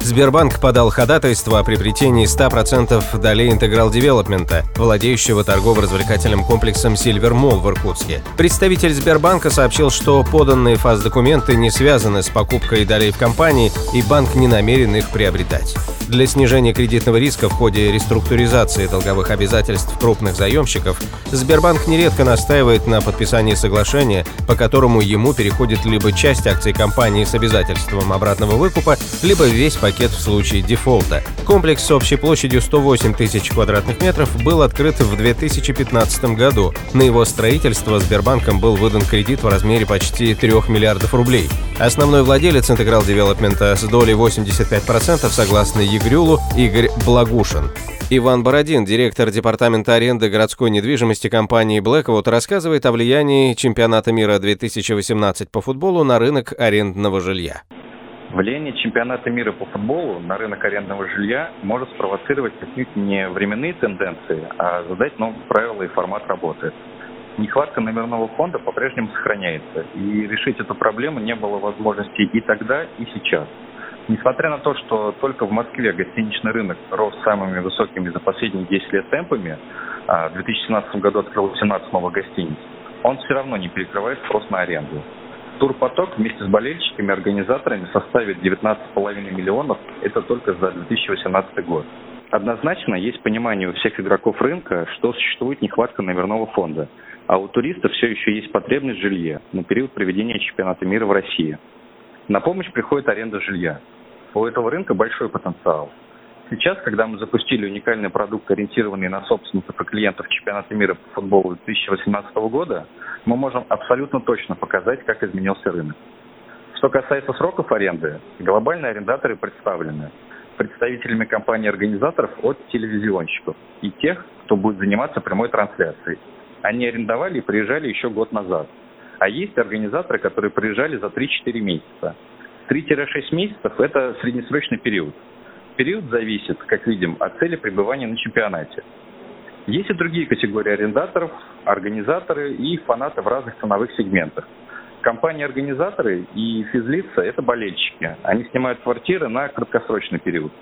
Сбербанк подал ходатайство о приобретении 100% долей Интеграл Девелопмента, владеющего торгово-развлекательным комплексом Silver Mall в Иркутске. Представитель Сбербанка сообщил, что поданные в ФАС документы не связаны с покупкой долей в компании, и банк не намерен их приобретать. Для снижения кредитного риска в ходе реструктуризации долговых обязательств крупных заемщиков Сбербанк нередко настаивает на подписании соглашения, по которому ему переходит либо часть акций компании с обязательством обратного выкупа, либо весь пакет в случае дефолта. Комплекс с общей площадью 108 тысяч квадратных метров был открыт в 2015 году. На его строительство Сбербанком был выдан кредит в размере почти 3 миллиардов рублей. Основной владелец Интеграл Девелопмента с долей 85% согласно ЕГРЮЛу Игорь Благушин. Иван Бородин, директор департамента аренды городской недвижимости компании Blackwood, рассказывает о влиянии чемпионата мира 2018 по футболу на рынок арендного жилья. Влияние чемпионата мира по футболу на рынок арендного жилья может спровоцировать отнюдь не временные тенденции, а задать новые правила и формат работы. Нехватка номерного фонда по-прежнему сохраняется, и решить эту проблему не было возможности и тогда, и сейчас. Несмотря на то, что только в Москве гостиничный рынок рос самыми высокими за последние 10 лет темпами, а в 2017 году открыл 17 новых гостиниц, он все равно не перекрывает спрос на аренду. Турпоток вместе с болельщиками и организаторами составит 19,5 миллионов, это только за 2018 год. Однозначно есть понимание у всех игроков рынка, что существует нехватка номерного фонда – а у туристов все еще есть потребность в жилье на период проведения чемпионата мира в России. На помощь приходит аренда жилья. У этого рынка большой потенциал. Сейчас, когда мы запустили уникальный продукт, ориентированный на собственников и клиентов чемпионата мира по футболу 2018 года, мы можем абсолютно точно показать, как изменился рынок. Что касается сроков аренды, глобальные арендаторы представлены представителями компаний-организаторов от телевизионщиков и тех, кто будет заниматься прямой трансляцией они арендовали и приезжали еще год назад. А есть организаторы, которые приезжали за 3-4 месяца. 3-6 месяцев – это среднесрочный период. Период зависит, как видим, от цели пребывания на чемпионате. Есть и другие категории арендаторов, организаторы и фанаты в разных ценовых сегментах. Компании-организаторы и физлица – это болельщики. Они снимают квартиры на краткосрочный период.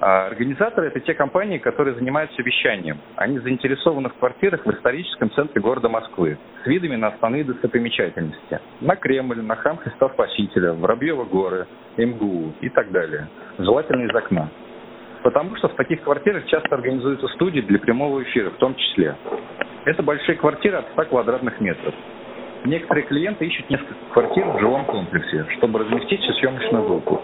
А организаторы – это те компании, которые занимаются вещанием. Они заинтересованы в квартирах в историческом центре города Москвы с видами на основные достопримечательности. На Кремль, на храм Христа Спасителя, Воробьевы горы, МГУ и так далее. Желательно из окна. Потому что в таких квартирах часто организуются студии для прямого эфира в том числе. Это большие квартиры от 100 квадратных метров. Некоторые клиенты ищут несколько квартир в жилом комплексе, чтобы разместить всю съемочную группу.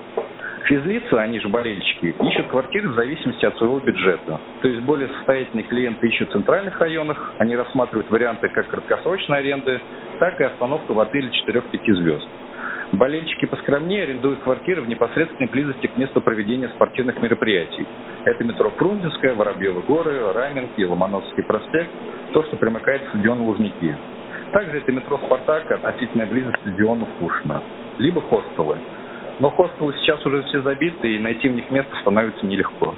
Физлица, они же болельщики, ищут квартиры в зависимости от своего бюджета. То есть более состоятельные клиенты ищут в центральных районах, они рассматривают варианты как краткосрочной аренды, так и остановку в отеле 4-5 звезд. Болельщики поскромнее арендуют квартиры в непосредственной близости к месту проведения спортивных мероприятий. Это метро Фрунзенская, Воробьевы горы, Раменки, Ломоносовский проспект, то, что примыкает к стадиону Лужники. Также это метро Спартак, относительная близость к стадиону Пушина. Либо хостелы. Но хостелы сейчас уже все забиты, и найти в них место становится нелегко.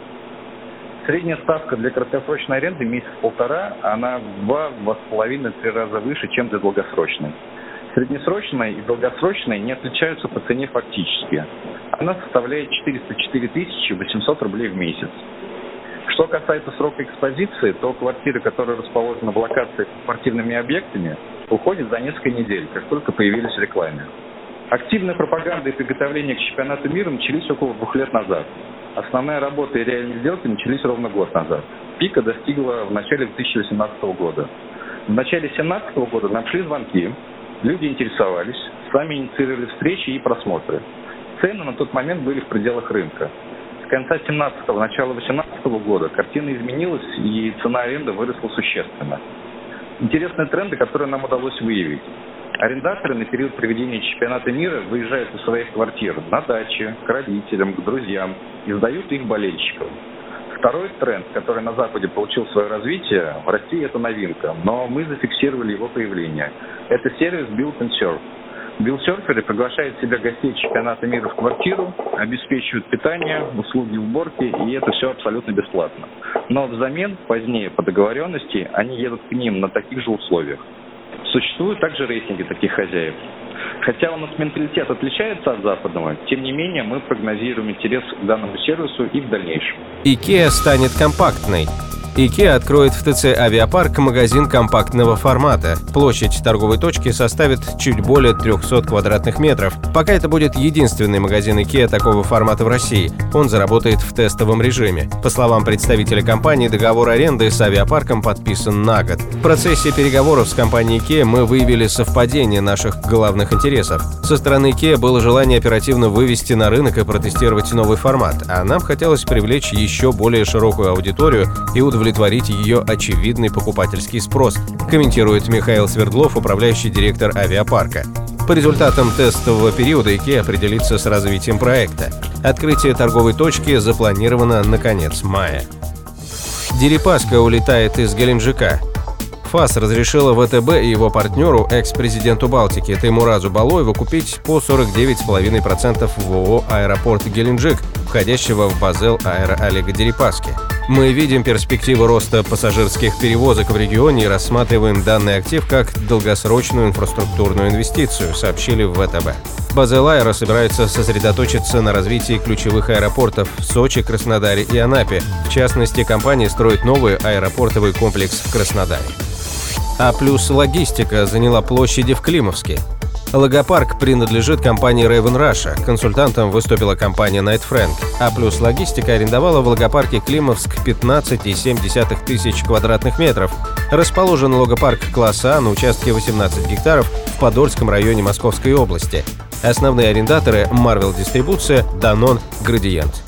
Средняя ставка для краткосрочной аренды месяц-полтора, она в два, два с половиной, три раза выше, чем для долгосрочной. Среднесрочная и долгосрочная не отличаются по цене фактически. Она составляет 404 800 рублей в месяц. Что касается срока экспозиции, то квартиры, которые расположены в локации с спортивными объектами, уходят за несколько недель, как только появились в рекламе. Активная пропаганда и приготовление к чемпионату мира начались около двух лет назад. Основная работа и реальные сделки начались ровно год назад. Пика достигла в начале 2018 года. В начале 2017 года нам шли звонки, люди интересовались, сами инициировали встречи и просмотры. Цены на тот момент были в пределах рынка. С конца 17 начала 18 года картина изменилась и цена аренды выросла существенно. Интересные тренды, которые нам удалось выявить. Арендаторы на период проведения чемпионата мира выезжают из своих квартир на дачи, к родителям, к друзьям и сдают их болельщикам. Второй тренд, который на Западе получил свое развитие, в России это новинка, но мы зафиксировали его появление. Это сервис Build and Serve. Билсерферы приглашают себя гостей чемпионата мира в квартиру, обеспечивают питание, услуги уборки, и это все абсолютно бесплатно. Но взамен, позднее по договоренности, они едут к ним на таких же условиях. Существуют также рейтинги таких хозяев. Хотя у нас менталитет отличается от западного, тем не менее мы прогнозируем интерес к данному сервису и в дальнейшем. IKEA станет компактной. IKEA откроет в ТЦ «Авиапарк» магазин компактного формата. Площадь торговой точки составит чуть более 300 квадратных метров. Пока это будет единственный магазин IKEA такого формата в России. Он заработает в тестовом режиме. По словам представителя компании, договор аренды с авиапарком подписан на год. В процессе переговоров с компанией IKEA мы выявили совпадение наших главных интересов. Со стороны IKEA было желание оперативно вывести на рынок и протестировать новый формат, а нам хотелось привлечь еще более широкую аудиторию и удовлетворить удовлетворить ее очевидный покупательский спрос, комментирует Михаил Свердлов, управляющий директор авиапарка. По результатам тестового периода IKEA определится с развитием проекта. Открытие торговой точки запланировано на конец мая. Дерипаска улетает из Геленджика. ФАС разрешила ВТБ и его партнеру, экс-президенту Балтики Таймуразу Балоеву, купить по 49,5% в ООО «Аэропорт Геленджик», входящего в Базел аэро Олега Дерипаски. Мы видим перспективы роста пассажирских перевозок в регионе и рассматриваем данный актив как долгосрочную инфраструктурную инвестицию, сообщили в ВТБ. Базел Аэро собирается сосредоточиться на развитии ключевых аэропортов в Сочи, Краснодаре и Анапе. В частности, компания строит новый аэропортовый комплекс в Краснодаре. А плюс логистика заняла площади в Климовске. Логопарк принадлежит компании Raven Russia. Консультантом выступила компания Night Frank. А плюс логистика арендовала в логопарке Климовск 15,7 тысяч квадратных метров. Расположен логопарк класса А на участке 18 гектаров в Подольском районе Московской области. Основные арендаторы – Marvel Дистрибуция, Danone, Градиент.